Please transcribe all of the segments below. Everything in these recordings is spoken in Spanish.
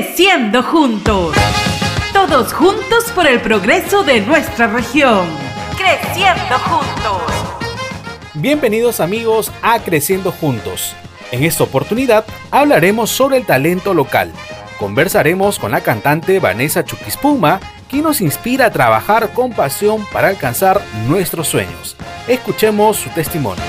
Creciendo juntos. Todos juntos por el progreso de nuestra región. Creciendo juntos. Bienvenidos amigos a Creciendo juntos. En esta oportunidad hablaremos sobre el talento local. Conversaremos con la cantante Vanessa Chuquispuma, quien nos inspira a trabajar con pasión para alcanzar nuestros sueños. Escuchemos su testimonio.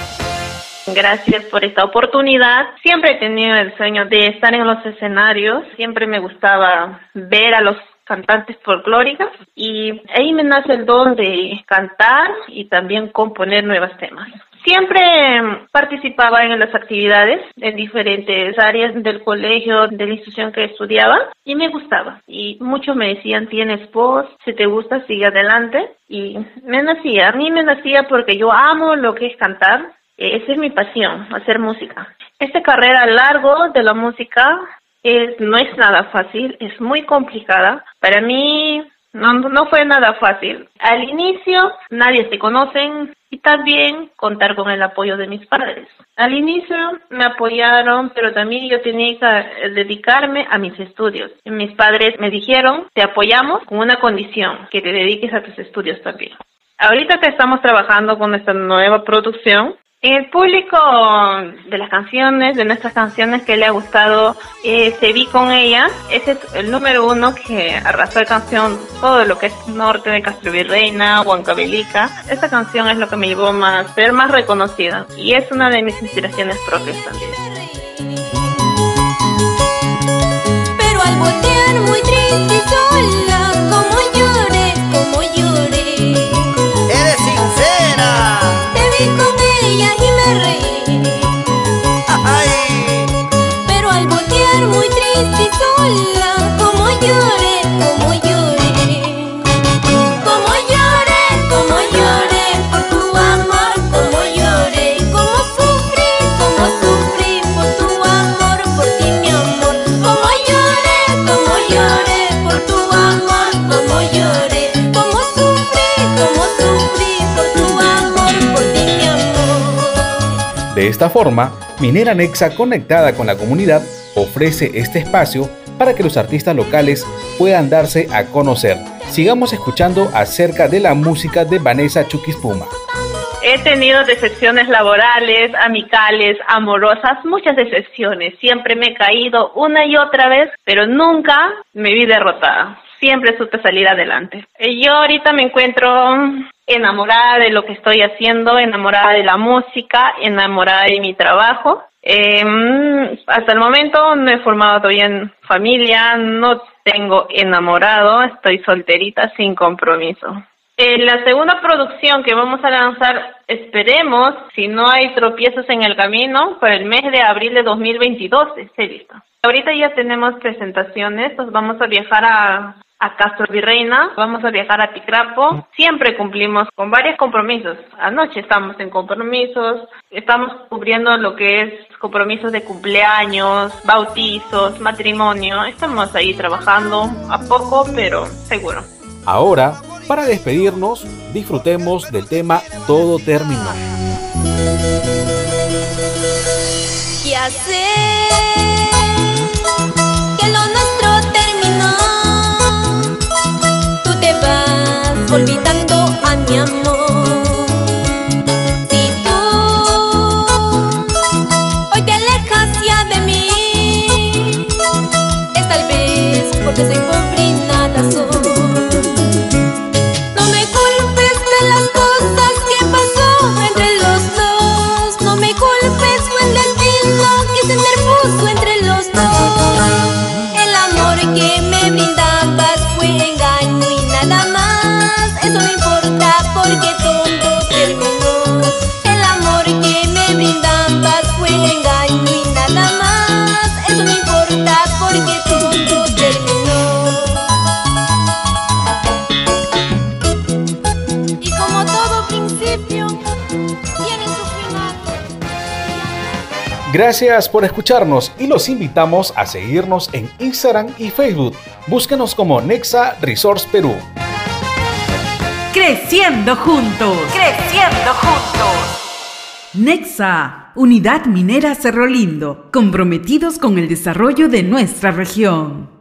Gracias por esta oportunidad. Siempre he tenido el sueño de estar en los escenarios. Siempre me gustaba ver a los cantantes folclóricos y ahí me nace el don de cantar y también componer nuevos temas. Siempre participaba en las actividades en diferentes áreas del colegio, de la institución que estudiaba y me gustaba. Y muchos me decían, tienes voz, si te gusta, sigue adelante. Y me nacía, a mí me nacía porque yo amo lo que es cantar esa es mi pasión, hacer música. Esta carrera largo de la música es, no es nada fácil, es muy complicada. Para mí no, no fue nada fácil. Al inicio nadie se conoce y también contar con el apoyo de mis padres. Al inicio me apoyaron, pero también yo tenía que dedicarme a mis estudios. Mis padres me dijeron, te apoyamos con una condición, que te dediques a tus estudios también. Ahorita que estamos trabajando con esta nueva producción, el público de las canciones, de nuestras canciones que le ha gustado, eh, se vi con ella. Ese es el número uno que arrasó la canción, todo lo que es norte de Castro Virreina, Huancavelica. Esta canción es lo que me llevó a ser más reconocida y es una de mis inspiraciones propias también. De esta forma, Minera Nexa conectada con la comunidad ofrece este espacio para que los artistas locales puedan darse a conocer. Sigamos escuchando acerca de la música de Vanessa Chuquispuma. He tenido decepciones laborales, amicales, amorosas, muchas decepciones. Siempre me he caído una y otra vez, pero nunca me vi derrotada. Siempre supe salir adelante. Eh, Yo ahorita me encuentro enamorada de lo que estoy haciendo, enamorada de la música, enamorada de mi trabajo. Eh, hasta el momento no he formado todavía en familia, no tengo enamorado, estoy solterita sin compromiso. En la segunda producción que vamos a lanzar, esperemos, si no hay tropiezos en el camino, para el mes de abril de 2022 esté listo. Ahorita ya tenemos presentaciones, pues vamos a viajar a, a Castro Virreina, vamos a viajar a Ticrapo. Siempre cumplimos con varios compromisos. Anoche estamos en compromisos, estamos cubriendo lo que es compromisos de cumpleaños, bautizos, matrimonio. Estamos ahí trabajando a poco, pero seguro. Ahora, para despedirnos, disfrutemos del tema Todo terminó. Sé olvidando a mi amor. Si tú hoy te alejas ya de mí, es tal vez porque soy pobre y. No me culpes de las cosas que pasó entre los dos. No me culpes fue el destino que se interpuso entre los dos. El amor que Gracias por escucharnos y los invitamos a seguirnos en Instagram y Facebook. Búsquenos como Nexa Resource Perú. Creciendo juntos. Creciendo juntos. Nexa, Unidad Minera Cerro Lindo, comprometidos con el desarrollo de nuestra región.